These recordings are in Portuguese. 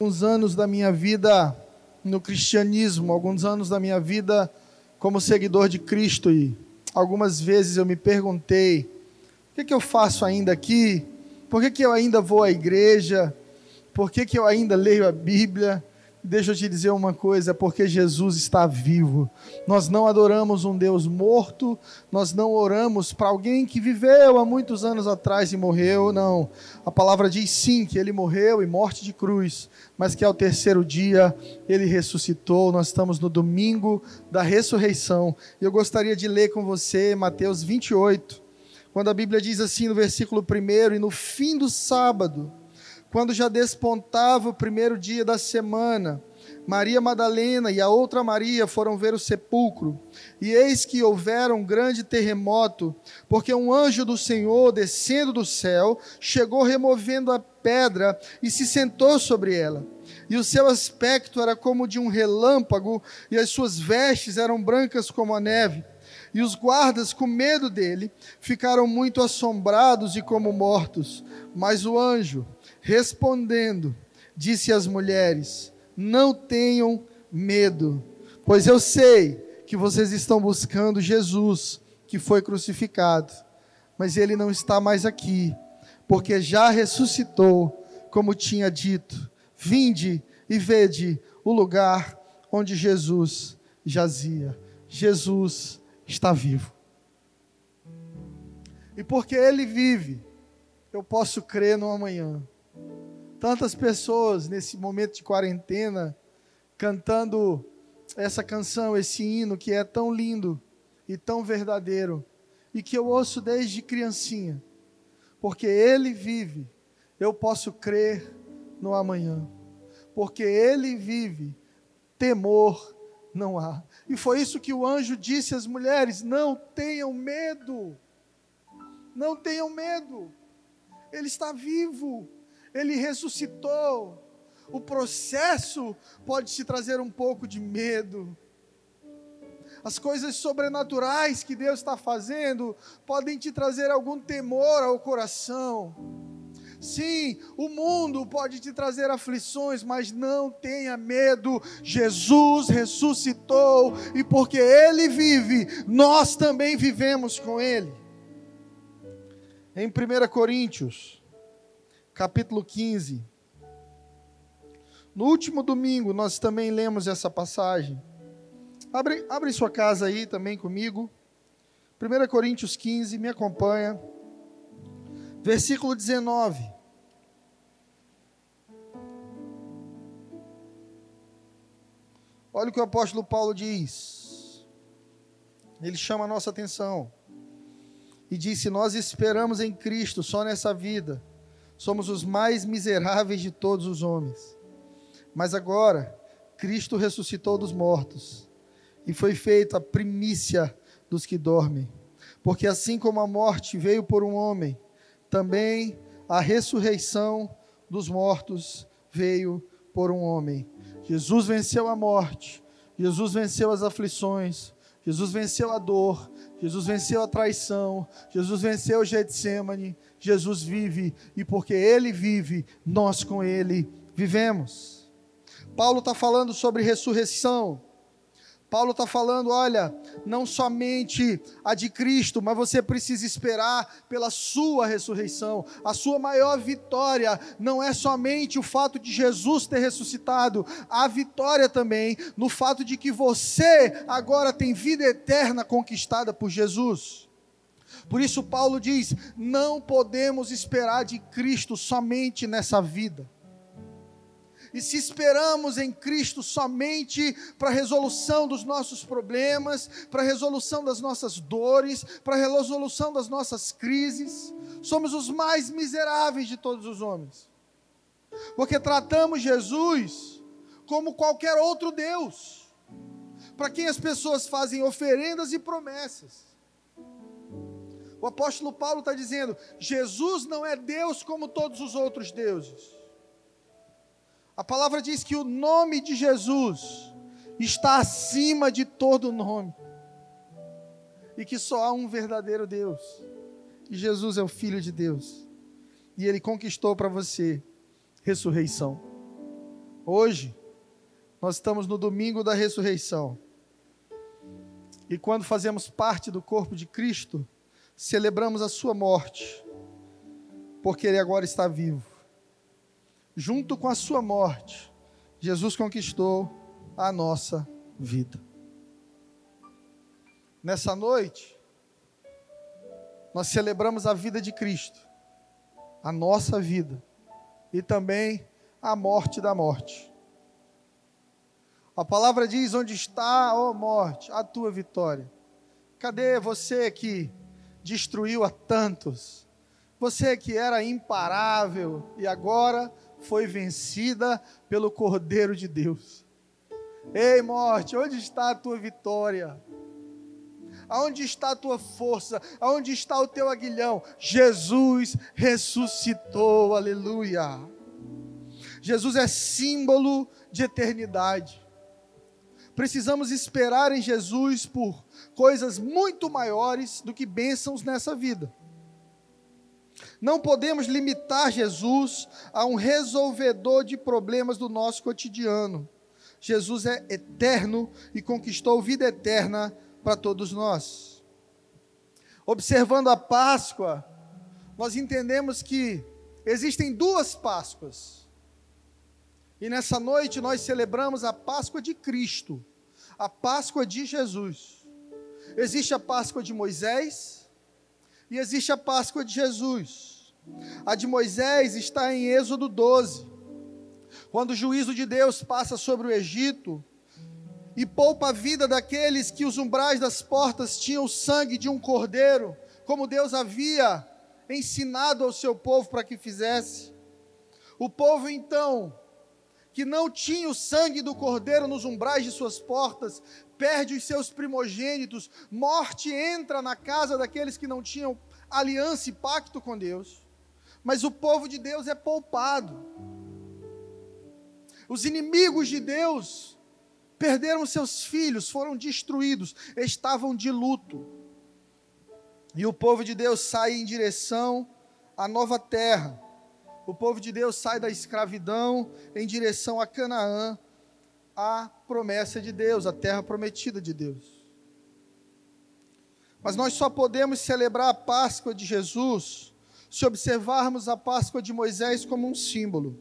alguns anos da minha vida no cristianismo, alguns anos da minha vida como seguidor de Cristo e algumas vezes eu me perguntei: o que, que eu faço ainda aqui? Por que, que eu ainda vou à igreja? Por que, que eu ainda leio a Bíblia? Deixa eu te dizer uma coisa, porque Jesus está vivo. Nós não adoramos um Deus morto, nós não oramos para alguém que viveu há muitos anos atrás e morreu, não. A palavra diz sim que ele morreu e morte de cruz, mas que ao terceiro dia ele ressuscitou. Nós estamos no domingo da ressurreição. E eu gostaria de ler com você Mateus 28, quando a Bíblia diz assim no versículo 1: E no fim do sábado quando já despontava o primeiro dia da semana, Maria Madalena e a outra Maria foram ver o sepulcro. E eis que houvera um grande terremoto, porque um anjo do Senhor, descendo do céu, chegou removendo a pedra e se sentou sobre ela. E o seu aspecto era como de um relâmpago, e as suas vestes eram brancas como a neve. E os guardas, com medo dele, ficaram muito assombrados e como mortos. Mas o anjo, Respondendo, disse às mulheres: Não tenham medo, pois eu sei que vocês estão buscando Jesus, que foi crucificado, mas ele não está mais aqui, porque já ressuscitou, como tinha dito. Vinde e vede o lugar onde Jesus jazia. Jesus está vivo. E porque ele vive, eu posso crer no amanhã. Tantas pessoas nesse momento de quarentena cantando essa canção, esse hino que é tão lindo e tão verdadeiro e que eu ouço desde criancinha. Porque ele vive, eu posso crer no amanhã. Porque ele vive, temor não há. E foi isso que o anjo disse às mulheres: não tenham medo. Não tenham medo. Ele está vivo ele ressuscitou. O processo pode te trazer um pouco de medo. As coisas sobrenaturais que Deus está fazendo podem te trazer algum temor ao coração. Sim, o mundo pode te trazer aflições, mas não tenha medo. Jesus ressuscitou e porque Ele vive, nós também vivemos com Ele. Em 1 Coríntios capítulo 15. No último domingo, nós também lemos essa passagem. Abre, abre sua casa aí também comigo. 1 Coríntios 15, me acompanha. Versículo 19. Olha o que o apóstolo Paulo diz. Ele chama a nossa atenção. E disse: Nós esperamos em Cristo só nessa vida somos os mais miseráveis de todos os homens. Mas agora, Cristo ressuscitou dos mortos e foi feita a primícia dos que dormem. Porque assim como a morte veio por um homem, também a ressurreição dos mortos veio por um homem. Jesus venceu a morte, Jesus venceu as aflições, Jesus venceu a dor, Jesus venceu a traição, Jesus venceu o Getsemane, Jesus vive e porque Ele vive, nós com Ele vivemos. Paulo está falando sobre ressurreição. Paulo está falando, olha, não somente a de Cristo, mas você precisa esperar pela sua ressurreição. A sua maior vitória não é somente o fato de Jesus ter ressuscitado, a vitória também no fato de que você agora tem vida eterna conquistada por Jesus. Por isso, Paulo diz: não podemos esperar de Cristo somente nessa vida. E se esperamos em Cristo somente para a resolução dos nossos problemas, para a resolução das nossas dores, para a resolução das nossas crises, somos os mais miseráveis de todos os homens. Porque tratamos Jesus como qualquer outro Deus, para quem as pessoas fazem oferendas e promessas. O apóstolo Paulo está dizendo: Jesus não é Deus como todos os outros deuses. A palavra diz que o nome de Jesus está acima de todo nome. E que só há um verdadeiro Deus. E Jesus é o Filho de Deus. E ele conquistou para você ressurreição. Hoje, nós estamos no domingo da ressurreição. E quando fazemos parte do corpo de Cristo, celebramos a sua morte, porque ele agora está vivo. Junto com a sua morte, Jesus conquistou a nossa vida. Nessa noite, nós celebramos a vida de Cristo, a nossa vida, e também a morte da morte. A palavra diz: Onde está, ó morte, a tua vitória? Cadê você que destruiu a tantos? Você que era imparável e agora foi vencida pelo Cordeiro de Deus. Ei, morte, onde está a tua vitória? Aonde está a tua força? Aonde está o teu aguilhão? Jesus ressuscitou, aleluia. Jesus é símbolo de eternidade. Precisamos esperar em Jesus por coisas muito maiores do que bênçãos nessa vida. Não podemos limitar Jesus a um resolvedor de problemas do nosso cotidiano. Jesus é eterno e conquistou vida eterna para todos nós. Observando a Páscoa, nós entendemos que existem duas Páscoas. E nessa noite nós celebramos a Páscoa de Cristo, a Páscoa de Jesus. Existe a Páscoa de Moisés e existe a Páscoa de Jesus. A de Moisés está em Êxodo 12. Quando o juízo de Deus passa sobre o Egito e poupa a vida daqueles que os umbrais das portas tinham o sangue de um cordeiro, como Deus havia ensinado ao seu povo para que fizesse. O povo então que não tinha o sangue do cordeiro nos umbrais de suas portas, perde os seus primogênitos, morte entra na casa daqueles que não tinham aliança e pacto com Deus. Mas o povo de Deus é poupado. Os inimigos de Deus perderam seus filhos, foram destruídos, estavam de luto. E o povo de Deus sai em direção à nova terra o povo de Deus sai da escravidão em direção a Canaã, a promessa de Deus, a terra prometida de Deus. Mas nós só podemos celebrar a Páscoa de Jesus se observarmos a Páscoa de Moisés como um símbolo.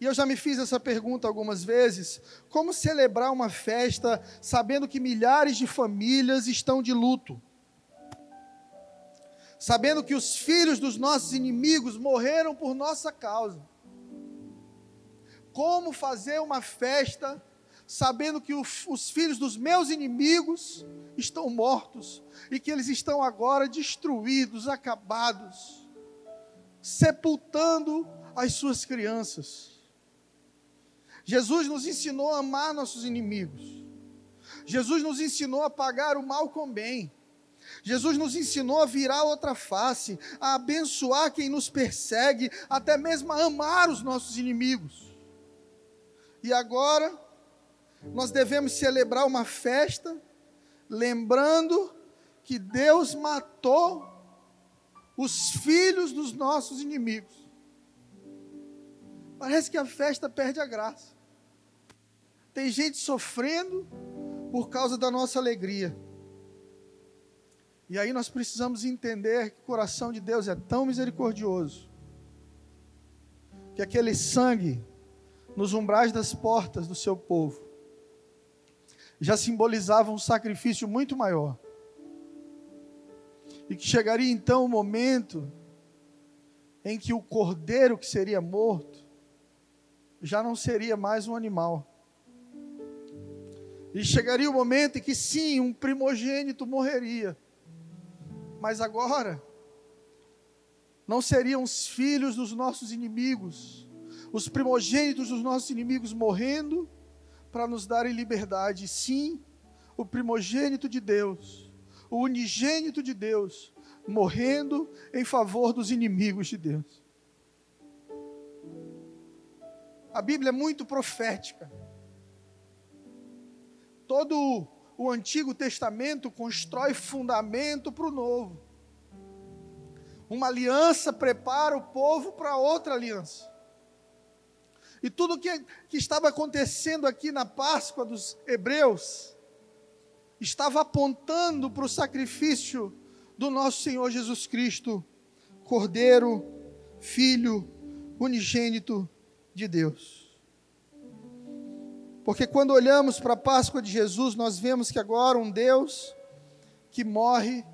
E eu já me fiz essa pergunta algumas vezes: como celebrar uma festa sabendo que milhares de famílias estão de luto? Sabendo que os filhos dos nossos inimigos morreram por nossa causa. Como fazer uma festa sabendo que os filhos dos meus inimigos estão mortos e que eles estão agora destruídos, acabados, sepultando as suas crianças? Jesus nos ensinou a amar nossos inimigos. Jesus nos ensinou a pagar o mal com bem. Jesus nos ensinou a virar outra face, a abençoar quem nos persegue, até mesmo a amar os nossos inimigos. E agora, nós devemos celebrar uma festa, lembrando que Deus matou os filhos dos nossos inimigos. Parece que a festa perde a graça. Tem gente sofrendo por causa da nossa alegria. E aí nós precisamos entender que o coração de Deus é tão misericordioso que aquele sangue nos umbrais das portas do seu povo já simbolizava um sacrifício muito maior. E que chegaria então o momento em que o cordeiro que seria morto já não seria mais um animal. E chegaria o momento em que sim, um primogênito morreria mas agora, não seriam os filhos dos nossos inimigos, os primogênitos dos nossos inimigos morrendo para nos darem liberdade. Sim, o primogênito de Deus, o unigênito de Deus, morrendo em favor dos inimigos de Deus. A Bíblia é muito profética. Todo o Antigo Testamento constrói fundamento para o Novo. Uma aliança prepara o povo para outra aliança. E tudo que, que estava acontecendo aqui na Páscoa dos hebreus estava apontando para o sacrifício do nosso Senhor Jesus Cristo, Cordeiro, Filho, unigênito de Deus. Porque quando olhamos para a Páscoa de Jesus, nós vemos que agora um Deus que morre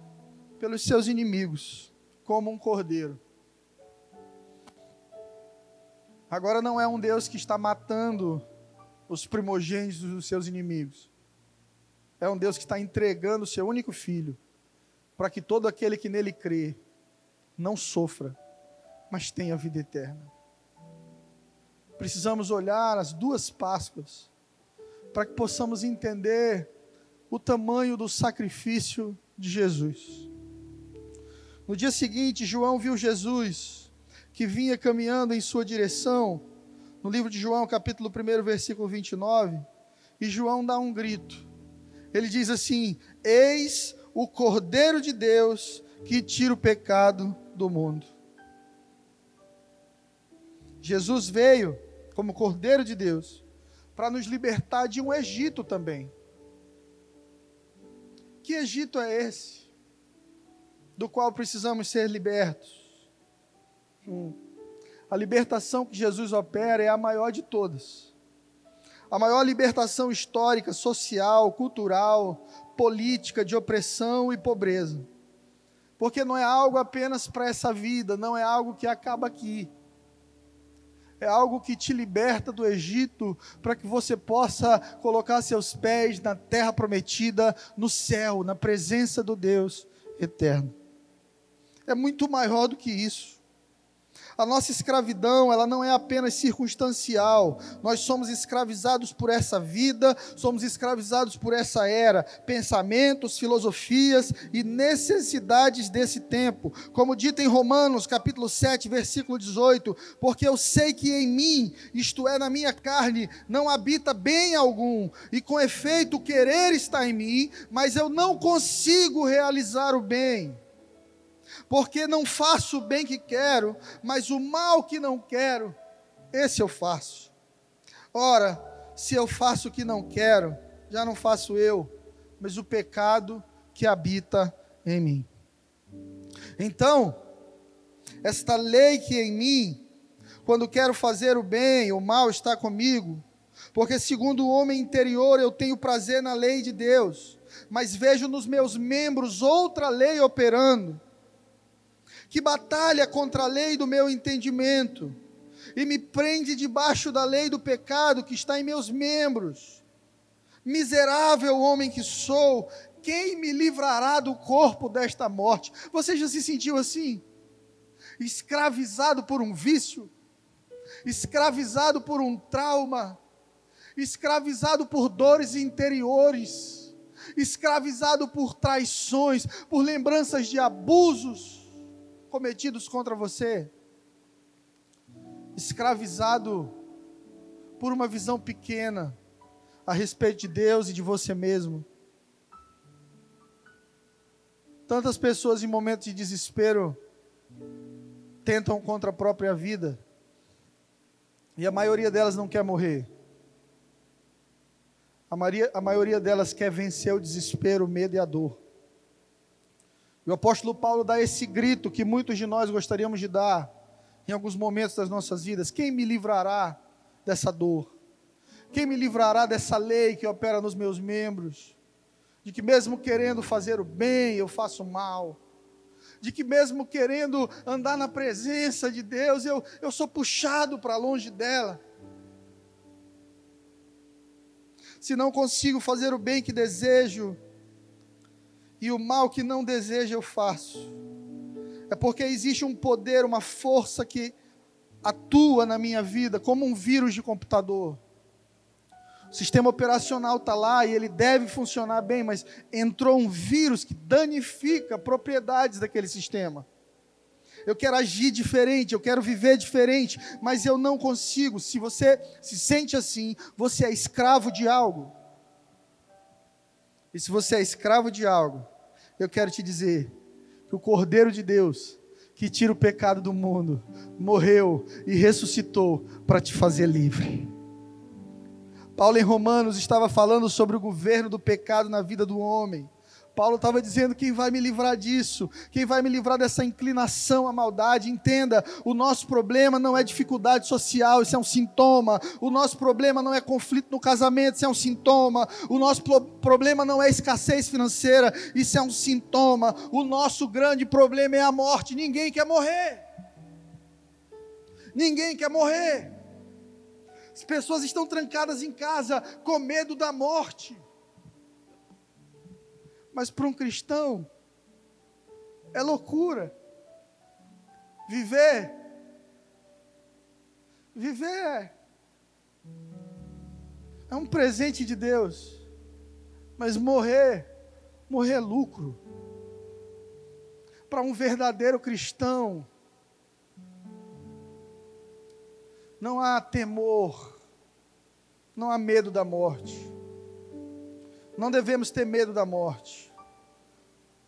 pelos seus inimigos, como um cordeiro. Agora não é um Deus que está matando os primogênitos dos seus inimigos. É um Deus que está entregando o seu único filho, para que todo aquele que nele crê não sofra, mas tenha vida eterna. Precisamos olhar as duas Páscoas para que possamos entender o tamanho do sacrifício de Jesus. No dia seguinte, João viu Jesus que vinha caminhando em sua direção, no livro de João, capítulo 1, versículo 29, e João dá um grito. Ele diz assim: Eis o Cordeiro de Deus que tira o pecado do mundo. Jesus veio como Cordeiro de Deus para nos libertar de um Egito também. Que Egito é esse? Do qual precisamos ser libertos? Hum. A libertação que Jesus opera é a maior de todas. A maior libertação histórica, social, cultural, política, de opressão e pobreza. Porque não é algo apenas para essa vida, não é algo que acaba aqui. É algo que te liberta do Egito para que você possa colocar seus pés na terra prometida, no céu, na presença do Deus eterno. É muito maior do que isso. A nossa escravidão, ela não é apenas circunstancial. Nós somos escravizados por essa vida, somos escravizados por essa era, pensamentos, filosofias e necessidades desse tempo. Como dito em Romanos, capítulo 7, versículo 18, porque eu sei que em mim, isto é na minha carne, não habita bem algum, e com efeito o querer está em mim, mas eu não consigo realizar o bem porque não faço o bem que quero, mas o mal que não quero, esse eu faço. Ora, se eu faço o que não quero, já não faço eu, mas o pecado que habita em mim. Então, esta lei que em mim, quando quero fazer o bem, o mal está comigo, porque segundo o homem interior eu tenho prazer na lei de Deus, mas vejo nos meus membros outra lei operando que batalha contra a lei do meu entendimento e me prende debaixo da lei do pecado que está em meus membros. Miserável homem que sou, quem me livrará do corpo desta morte? Você já se sentiu assim? Escravizado por um vício, escravizado por um trauma, escravizado por dores interiores, escravizado por traições, por lembranças de abusos cometidos contra você, escravizado por uma visão pequena a respeito de Deus e de você mesmo. Tantas pessoas em momentos de desespero tentam contra a própria vida e a maioria delas não quer morrer. A maioria, a maioria delas quer vencer o desespero, o medo e a dor. E o apóstolo Paulo dá esse grito que muitos de nós gostaríamos de dar em alguns momentos das nossas vidas: Quem me livrará dessa dor? Quem me livrará dessa lei que opera nos meus membros? De que mesmo querendo fazer o bem, eu faço mal. De que mesmo querendo andar na presença de Deus, eu, eu sou puxado para longe dela. Se não consigo fazer o bem que desejo, e o mal que não desejo eu faço. É porque existe um poder, uma força que atua na minha vida como um vírus de computador. O sistema operacional está lá e ele deve funcionar bem, mas entrou um vírus que danifica propriedades daquele sistema. Eu quero agir diferente, eu quero viver diferente, mas eu não consigo. Se você se sente assim, você é escravo de algo. E se você é escravo de algo, eu quero te dizer que o Cordeiro de Deus, que tira o pecado do mundo, morreu e ressuscitou para te fazer livre. Paulo em Romanos estava falando sobre o governo do pecado na vida do homem. Paulo estava dizendo: quem vai me livrar disso? Quem vai me livrar dessa inclinação à maldade? Entenda, o nosso problema não é dificuldade social, isso é um sintoma. O nosso problema não é conflito no casamento, isso é um sintoma. O nosso problema não é escassez financeira, isso é um sintoma. O nosso grande problema é a morte. Ninguém quer morrer. Ninguém quer morrer. As pessoas estão trancadas em casa com medo da morte. Mas para um cristão, é loucura. Viver, viver é um presente de Deus. Mas morrer, morrer é lucro. Para um verdadeiro cristão, não há temor, não há medo da morte. Não devemos ter medo da morte.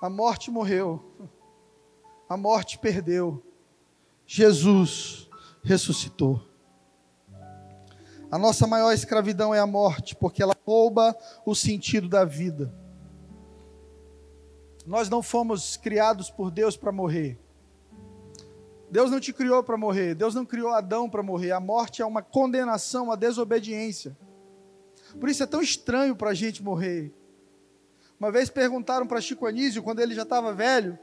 A morte morreu. A morte perdeu. Jesus ressuscitou. A nossa maior escravidão é a morte, porque ela rouba o sentido da vida. Nós não fomos criados por Deus para morrer. Deus não te criou para morrer. Deus não criou Adão para morrer. A morte é uma condenação à desobediência. Por isso é tão estranho para a gente morrer. Uma vez perguntaram para Chico Anísio, quando ele já estava velho,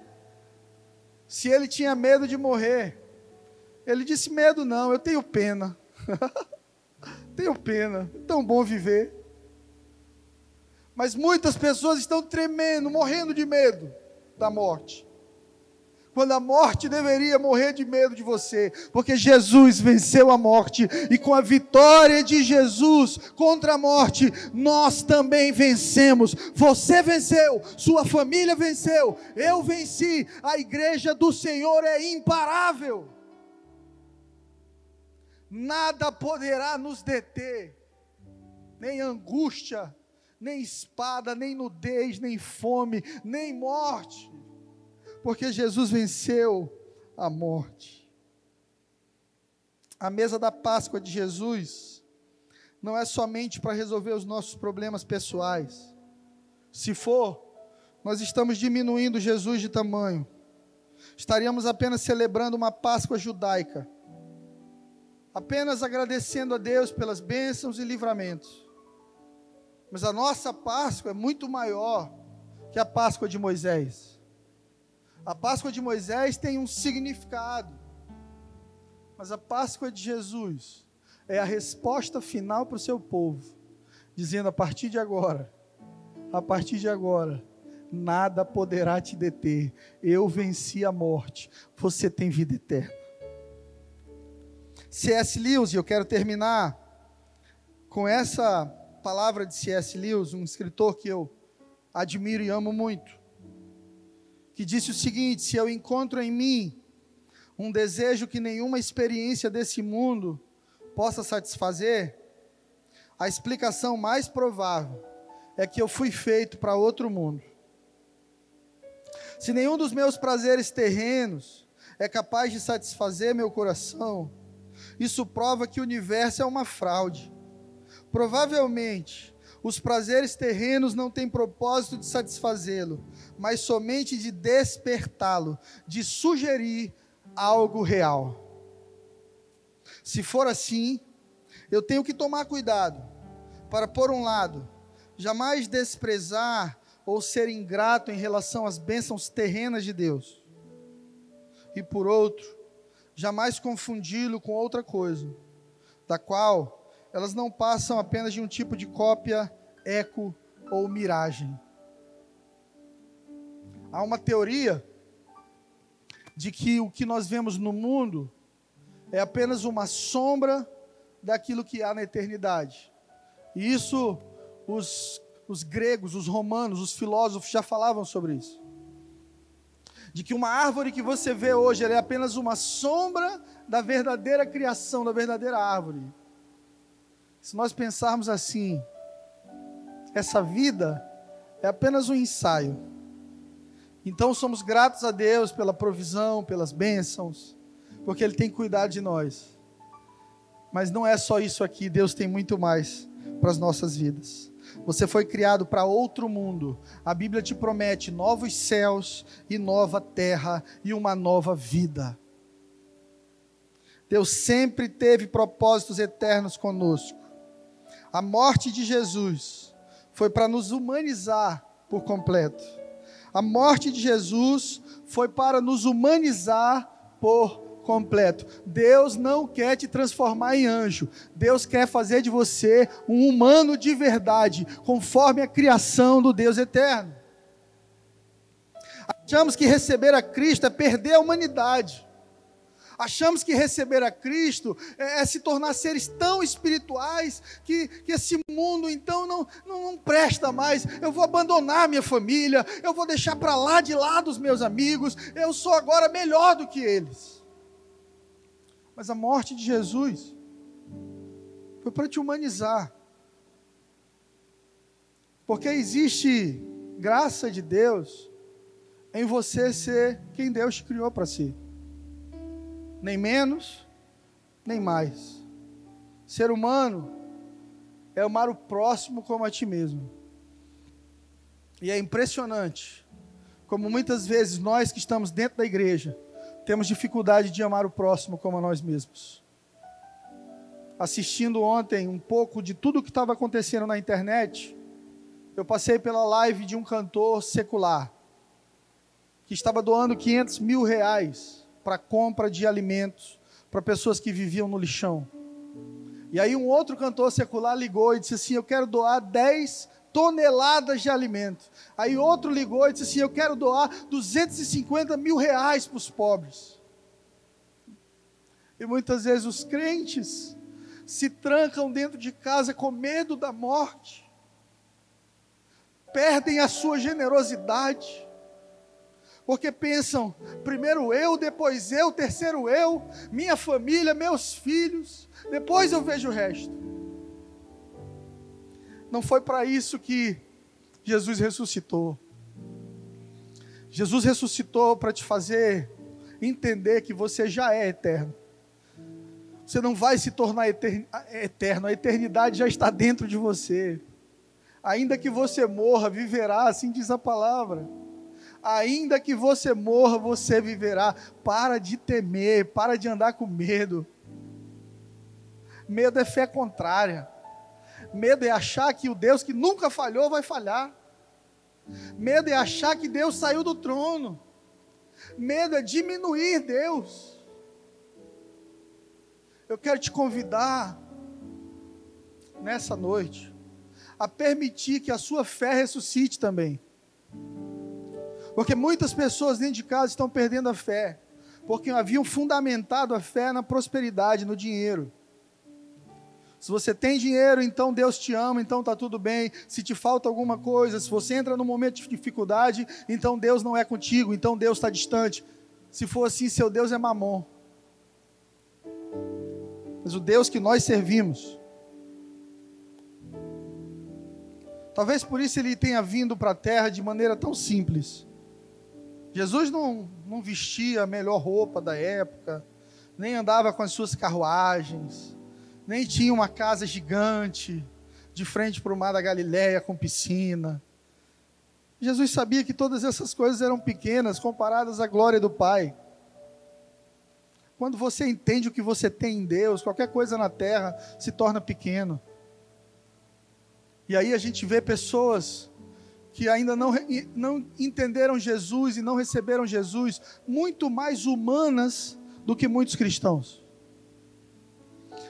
se ele tinha medo de morrer. Ele disse: Medo não, eu tenho pena. tenho pena, é tão bom viver. Mas muitas pessoas estão tremendo, morrendo de medo da morte quando a morte deveria morrer de medo de você, porque Jesus venceu a morte, e com a vitória de Jesus contra a morte, nós também vencemos. Você venceu, sua família venceu, eu venci, a igreja do Senhor é imparável. Nada poderá nos deter, nem angústia, nem espada, nem nudez, nem fome, nem morte porque Jesus venceu a morte. A mesa da Páscoa de Jesus não é somente para resolver os nossos problemas pessoais. Se for, nós estamos diminuindo Jesus de tamanho. Estaríamos apenas celebrando uma Páscoa judaica, apenas agradecendo a Deus pelas bênçãos e livramentos. Mas a nossa Páscoa é muito maior que a Páscoa de Moisés. A Páscoa de Moisés tem um significado, mas a Páscoa de Jesus é a resposta final para o seu povo, dizendo: a partir de agora, a partir de agora, nada poderá te deter. Eu venci a morte, você tem vida eterna. C.S. Lewis, eu quero terminar com essa palavra de C.S. Lewis, um escritor que eu admiro e amo muito que disse o seguinte: se eu encontro em mim um desejo que nenhuma experiência desse mundo possa satisfazer, a explicação mais provável é que eu fui feito para outro mundo. Se nenhum dos meus prazeres terrenos é capaz de satisfazer meu coração, isso prova que o universo é uma fraude. Provavelmente, os prazeres terrenos não têm propósito de satisfazê-lo, mas somente de despertá-lo, de sugerir algo real. Se for assim, eu tenho que tomar cuidado para, por um lado, jamais desprezar ou ser ingrato em relação às bênçãos terrenas de Deus, e por outro, jamais confundi-lo com outra coisa, da qual elas não passam apenas de um tipo de cópia, eco ou miragem. Há uma teoria de que o que nós vemos no mundo é apenas uma sombra daquilo que há na eternidade. E isso os, os gregos, os romanos, os filósofos já falavam sobre isso. De que uma árvore que você vê hoje é apenas uma sombra da verdadeira criação, da verdadeira árvore. Se nós pensarmos assim, essa vida é apenas um ensaio Então somos gratos a Deus pela provisão, pelas bênçãos, porque Ele tem cuidado de nós. Mas não é só isso aqui, Deus tem muito mais para as nossas vidas. Você foi criado para outro mundo. A Bíblia te promete novos céus e nova terra e uma nova vida. Deus sempre teve propósitos eternos conosco. A morte de Jesus foi para nos humanizar por completo. A morte de Jesus foi para nos humanizar por completo. Deus não quer te transformar em anjo. Deus quer fazer de você um humano de verdade, conforme a criação do Deus eterno. Achamos que receber a Cristo é perder a humanidade. Achamos que receber a Cristo é, é se tornar seres tão espirituais que, que esse mundo então não, não, não presta mais. Eu vou abandonar minha família, eu vou deixar para lá de lado os meus amigos, eu sou agora melhor do que eles. Mas a morte de Jesus foi para te humanizar. Porque existe graça de Deus em você ser quem Deus criou para si nem menos, nem mais. Ser humano é amar o próximo como a ti mesmo. E é impressionante como muitas vezes nós que estamos dentro da igreja temos dificuldade de amar o próximo como a nós mesmos. Assistindo ontem um pouco de tudo que estava acontecendo na internet, eu passei pela live de um cantor secular que estava doando 500 mil reais para compra de alimentos para pessoas que viviam no lixão. E aí um outro cantor secular ligou e disse assim: Eu quero doar 10 toneladas de alimento. Aí outro ligou e disse assim: Eu quero doar 250 mil reais para os pobres. E muitas vezes os crentes se trancam dentro de casa com medo da morte, perdem a sua generosidade porque pensam, primeiro eu, depois eu, terceiro eu, minha família, meus filhos, depois eu vejo o resto. Não foi para isso que Jesus ressuscitou. Jesus ressuscitou para te fazer entender que você já é eterno. Você não vai se tornar eterno, a eternidade já está dentro de você. Ainda que você morra, viverá, assim diz a palavra ainda que você morra, você viverá. Para de temer, para de andar com medo. Medo é fé contrária. Medo é achar que o Deus que nunca falhou vai falhar. Medo é achar que Deus saiu do trono. Medo é diminuir Deus. Eu quero te convidar nessa noite a permitir que a sua fé ressuscite também. Porque muitas pessoas dentro de casa estão perdendo a fé, porque haviam fundamentado a fé na prosperidade, no dinheiro. Se você tem dinheiro, então Deus te ama, então está tudo bem. Se te falta alguma coisa, se você entra num momento de dificuldade, então Deus não é contigo, então Deus está distante. Se for assim, seu Deus é mamon. Mas o Deus que nós servimos, talvez por isso ele tenha vindo para a terra de maneira tão simples Jesus não, não vestia a melhor roupa da época, nem andava com as suas carruagens, nem tinha uma casa gigante de frente para o mar da Galiléia com piscina. Jesus sabia que todas essas coisas eram pequenas comparadas à glória do Pai. Quando você entende o que você tem em Deus, qualquer coisa na terra se torna pequeno. E aí a gente vê pessoas que ainda não, não entenderam Jesus e não receberam Jesus, muito mais humanas do que muitos cristãos.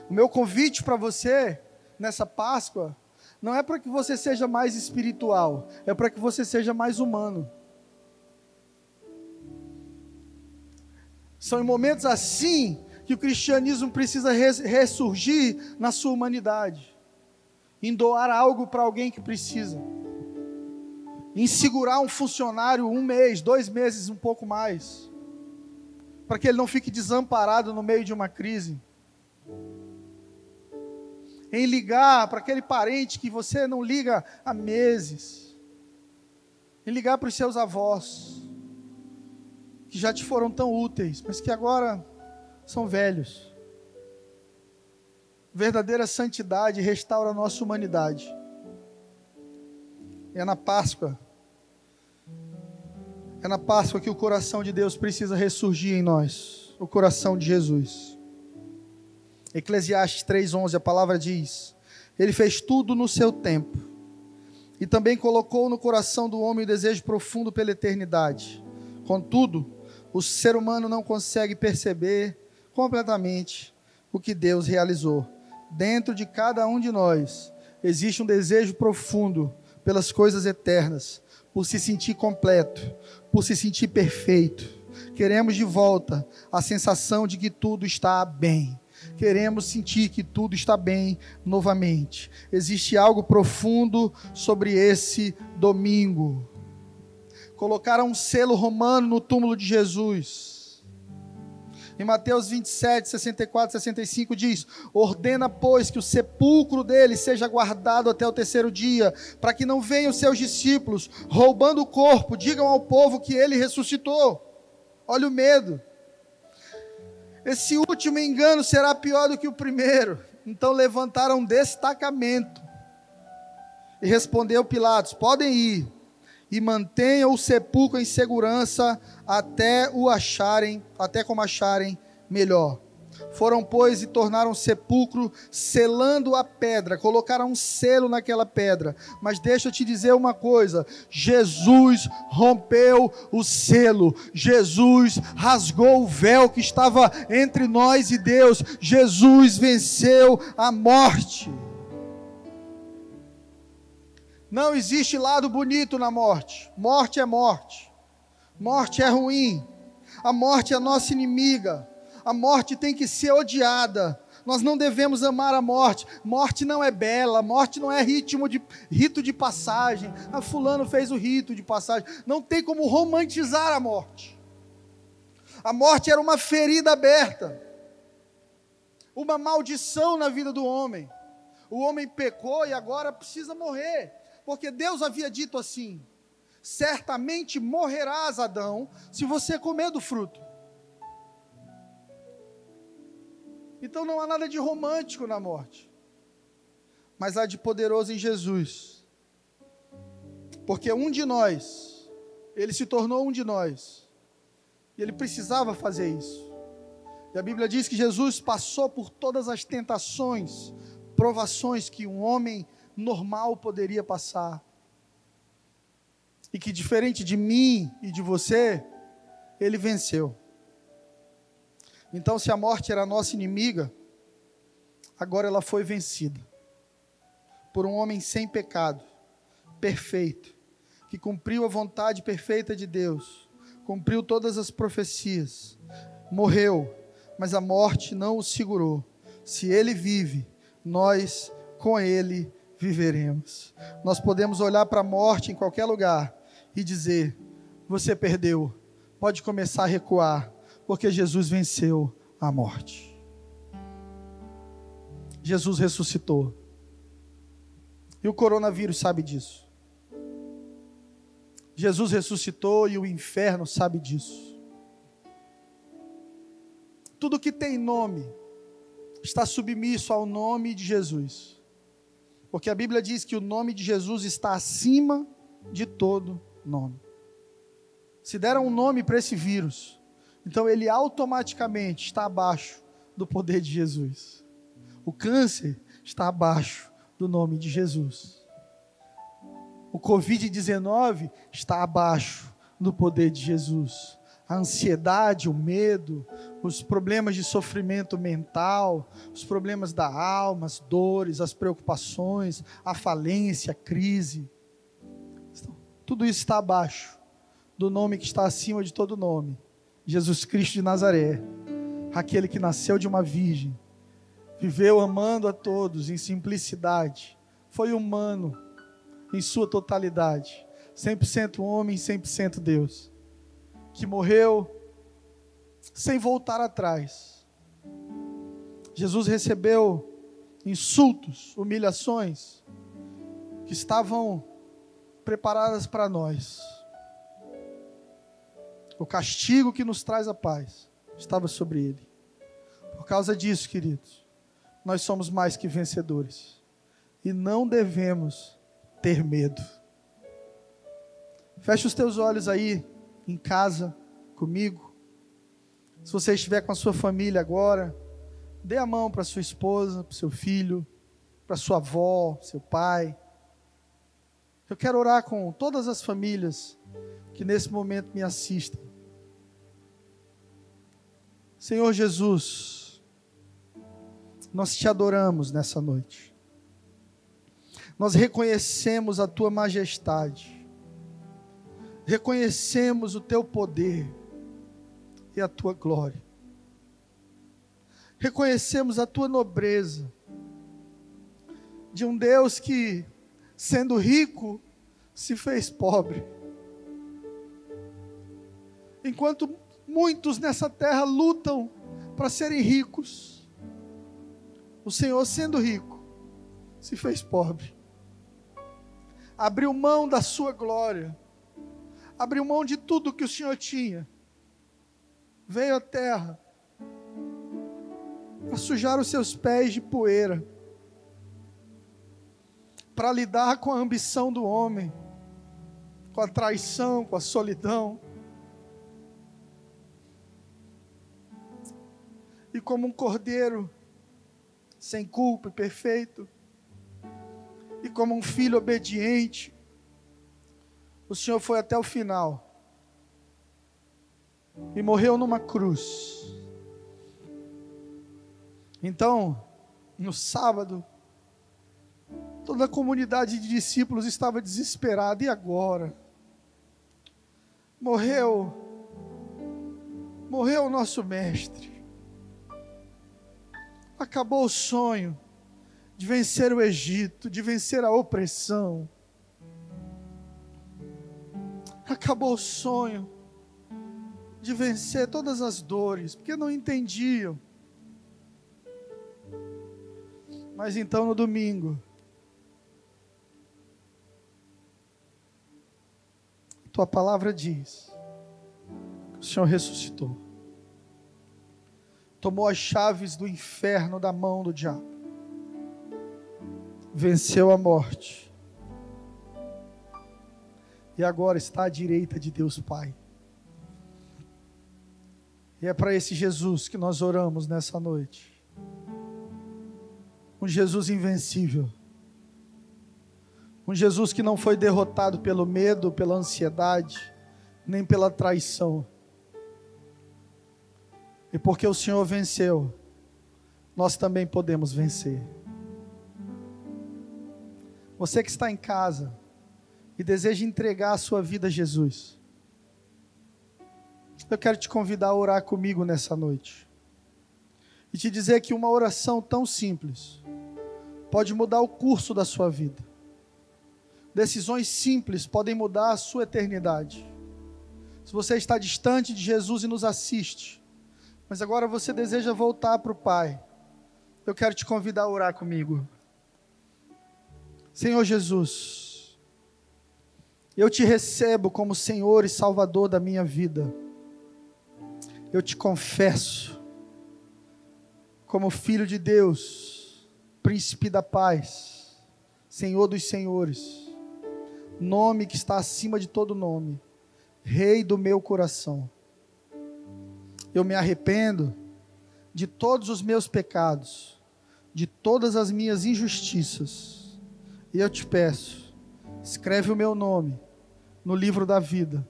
O meu convite para você nessa Páscoa não é para que você seja mais espiritual, é para que você seja mais humano. São em momentos assim que o cristianismo precisa ressurgir na sua humanidade, em doar algo para alguém que precisa em segurar um funcionário um mês, dois meses, um pouco mais, para que ele não fique desamparado no meio de uma crise. Em ligar para aquele parente que você não liga há meses. Em ligar para os seus avós. que já te foram tão úteis, mas que agora são velhos. Verdadeira santidade restaura a nossa humanidade. É na Páscoa. É na Páscoa que o coração de Deus precisa ressurgir em nós, o coração de Jesus. Eclesiastes 3:11, a palavra diz: Ele fez tudo no seu tempo. E também colocou no coração do homem o desejo profundo pela eternidade. Contudo, o ser humano não consegue perceber completamente o que Deus realizou. Dentro de cada um de nós existe um desejo profundo pelas coisas eternas, por se sentir completo, por se sentir perfeito. Queremos de volta a sensação de que tudo está bem. Queremos sentir que tudo está bem novamente. Existe algo profundo sobre esse domingo. Colocaram um selo romano no túmulo de Jesus em Mateus 27, 64, 65 diz: Ordena, pois, que o sepulcro dele seja guardado até o terceiro dia, para que não venham seus discípulos roubando o corpo, digam ao povo que ele ressuscitou. Olha o medo. Esse último engano será pior do que o primeiro. Então levantaram um destacamento. E respondeu Pilatos: Podem ir e mantenham o sepulcro em segurança até o acharem, até como acharem melhor. Foram, pois, e tornaram sepulcro, selando a pedra, colocaram um selo naquela pedra. Mas deixa eu te dizer uma coisa: Jesus rompeu o selo, Jesus rasgou o véu que estava entre nós e Deus, Jesus venceu a morte. Não existe lado bonito na morte. Morte é morte. Morte é ruim. A morte é nossa inimiga. A morte tem que ser odiada. Nós não devemos amar a morte. Morte não é bela, morte não é ritmo de rito de passagem. Ah, fulano fez o rito de passagem. Não tem como romantizar a morte. A morte era uma ferida aberta. Uma maldição na vida do homem. O homem pecou e agora precisa morrer porque Deus havia dito assim: certamente morrerás, Adão, se você comer do fruto. Então não há nada de romântico na morte, mas há de poderoso em Jesus. Porque um de nós, ele se tornou um de nós, e ele precisava fazer isso. E a Bíblia diz que Jesus passou por todas as tentações, provações que um homem normal poderia passar. E que, diferente de mim e de você, ele venceu. Então, se a morte era nossa inimiga, agora ela foi vencida por um homem sem pecado, perfeito, que cumpriu a vontade perfeita de Deus, cumpriu todas as profecias, morreu, mas a morte não o segurou. Se ele vive, nós com ele viveremos. Nós podemos olhar para a morte em qualquer lugar e dizer: Você perdeu. Pode começar a recuar, porque Jesus venceu a morte. Jesus ressuscitou. E o coronavírus sabe disso. Jesus ressuscitou e o inferno sabe disso. Tudo que tem nome está submisso ao nome de Jesus. Porque a Bíblia diz que o nome de Jesus está acima de todo nome. Se deram um nome para esse vírus, então ele automaticamente está abaixo do poder de Jesus. O câncer está abaixo do nome de Jesus. O Covid-19 está abaixo do poder de Jesus a ansiedade, o medo, os problemas de sofrimento mental, os problemas da alma, as dores, as preocupações, a falência, a crise. Tudo isso está abaixo do nome que está acima de todo nome: Jesus Cristo de Nazaré, aquele que nasceu de uma virgem, viveu amando a todos em simplicidade, foi humano em sua totalidade, 100% homem, 100% Deus que morreu sem voltar atrás. Jesus recebeu insultos, humilhações que estavam preparadas para nós. o castigo que nos traz a paz estava sobre ele. Por causa disso, queridos, nós somos mais que vencedores e não devemos ter medo. Feche os teus olhos aí em casa comigo. Se você estiver com a sua família agora, dê a mão para sua esposa, para seu filho, para sua avó, seu pai. Eu quero orar com todas as famílias que nesse momento me assistem. Senhor Jesus, nós te adoramos nessa noite. Nós reconhecemos a tua majestade. Reconhecemos o teu poder e a tua glória. Reconhecemos a tua nobreza de um Deus que, sendo rico, se fez pobre. Enquanto Muitos nessa terra lutam para serem ricos. O Senhor, sendo rico, se fez pobre. Abriu mão da sua glória. Abriu mão de tudo que o Senhor tinha. Veio à terra para sujar os seus pés de poeira. Para lidar com a ambição do homem, com a traição, com a solidão e como um cordeiro sem culpa e perfeito, e como um filho obediente, o Senhor foi até o final e morreu numa cruz. Então, no sábado, toda a comunidade de discípulos estava desesperada, e agora? Morreu, morreu o nosso mestre acabou o sonho de vencer o Egito, de vencer a opressão. Acabou o sonho de vencer todas as dores, porque não entendiam. Mas então no domingo, tua palavra diz: o Senhor ressuscitou tomou as chaves do inferno da mão do diabo, venceu a morte, e agora está à direita de Deus Pai. E é para esse Jesus que nós oramos nessa noite. Um Jesus invencível. Um Jesus que não foi derrotado pelo medo, pela ansiedade, nem pela traição e porque o Senhor venceu, nós também podemos vencer. Você que está em casa e deseja entregar a sua vida a Jesus, eu quero te convidar a orar comigo nessa noite. E te dizer que uma oração tão simples pode mudar o curso da sua vida. Decisões simples podem mudar a sua eternidade. Se você está distante de Jesus e nos assiste, mas agora você deseja voltar para o Pai, eu quero te convidar a orar comigo. Senhor Jesus, eu te recebo como Senhor e Salvador da minha vida. Eu te confesso como Filho de Deus, Príncipe da paz, Senhor dos senhores, nome que está acima de todo nome, Rei do meu coração eu me arrependo de todos os meus pecados, de todas as minhas injustiças. E eu te peço, escreve o meu nome no livro da vida,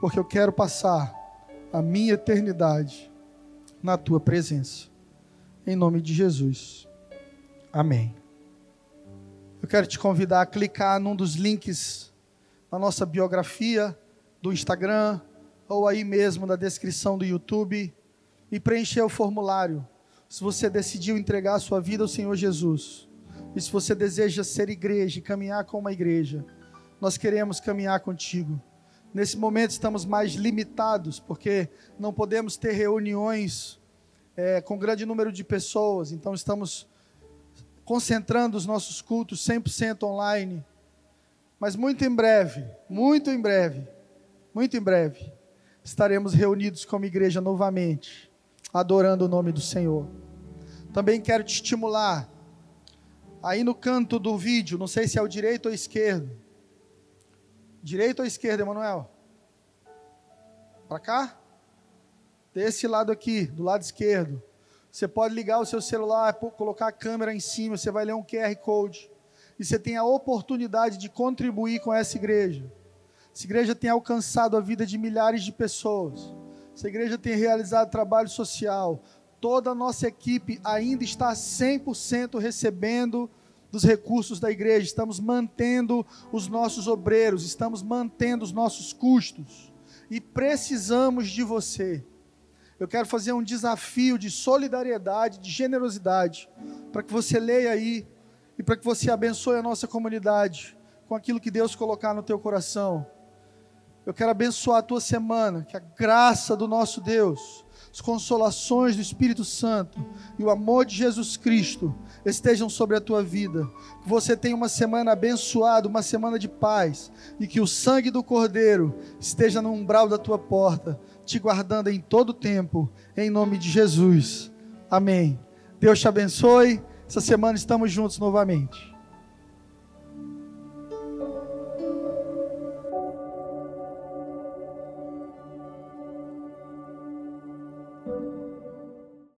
porque eu quero passar a minha eternidade na tua presença. Em nome de Jesus. Amém. Eu quero te convidar a clicar num dos links na nossa biografia do Instagram, ou aí mesmo na descrição do YouTube e preencher o formulário. Se você decidiu entregar a sua vida ao Senhor Jesus, e se você deseja ser igreja e caminhar com uma igreja, nós queremos caminhar contigo. Nesse momento estamos mais limitados, porque não podemos ter reuniões é, com grande número de pessoas, então estamos concentrando os nossos cultos 100% online. Mas muito em breve, muito em breve, muito em breve, estaremos reunidos como igreja novamente, adorando o nome do Senhor. Também quero te estimular, aí no canto do vídeo, não sei se é o direito ou esquerdo. Direito ou esquerda, Emanuel? Para cá? Desse lado aqui, do lado esquerdo. Você pode ligar o seu celular, colocar a câmera em cima, você vai ler um QR Code. E você tem a oportunidade de contribuir com essa igreja. Essa igreja tem alcançado a vida de milhares de pessoas. Essa igreja tem realizado trabalho social. Toda a nossa equipe ainda está 100% recebendo dos recursos da igreja. Estamos mantendo os nossos obreiros, estamos mantendo os nossos custos. E precisamos de você eu quero fazer um desafio de solidariedade, de generosidade, para que você leia aí e para que você abençoe a nossa comunidade com aquilo que Deus colocar no teu coração. Eu quero abençoar a tua semana, que a graça do nosso Deus, as consolações do Espírito Santo e o amor de Jesus Cristo estejam sobre a tua vida. Que você tenha uma semana abençoada, uma semana de paz e que o sangue do Cordeiro esteja no umbral da tua porta te guardando em todo tempo, em nome de Jesus. Amém. Deus te abençoe. Essa semana estamos juntos novamente.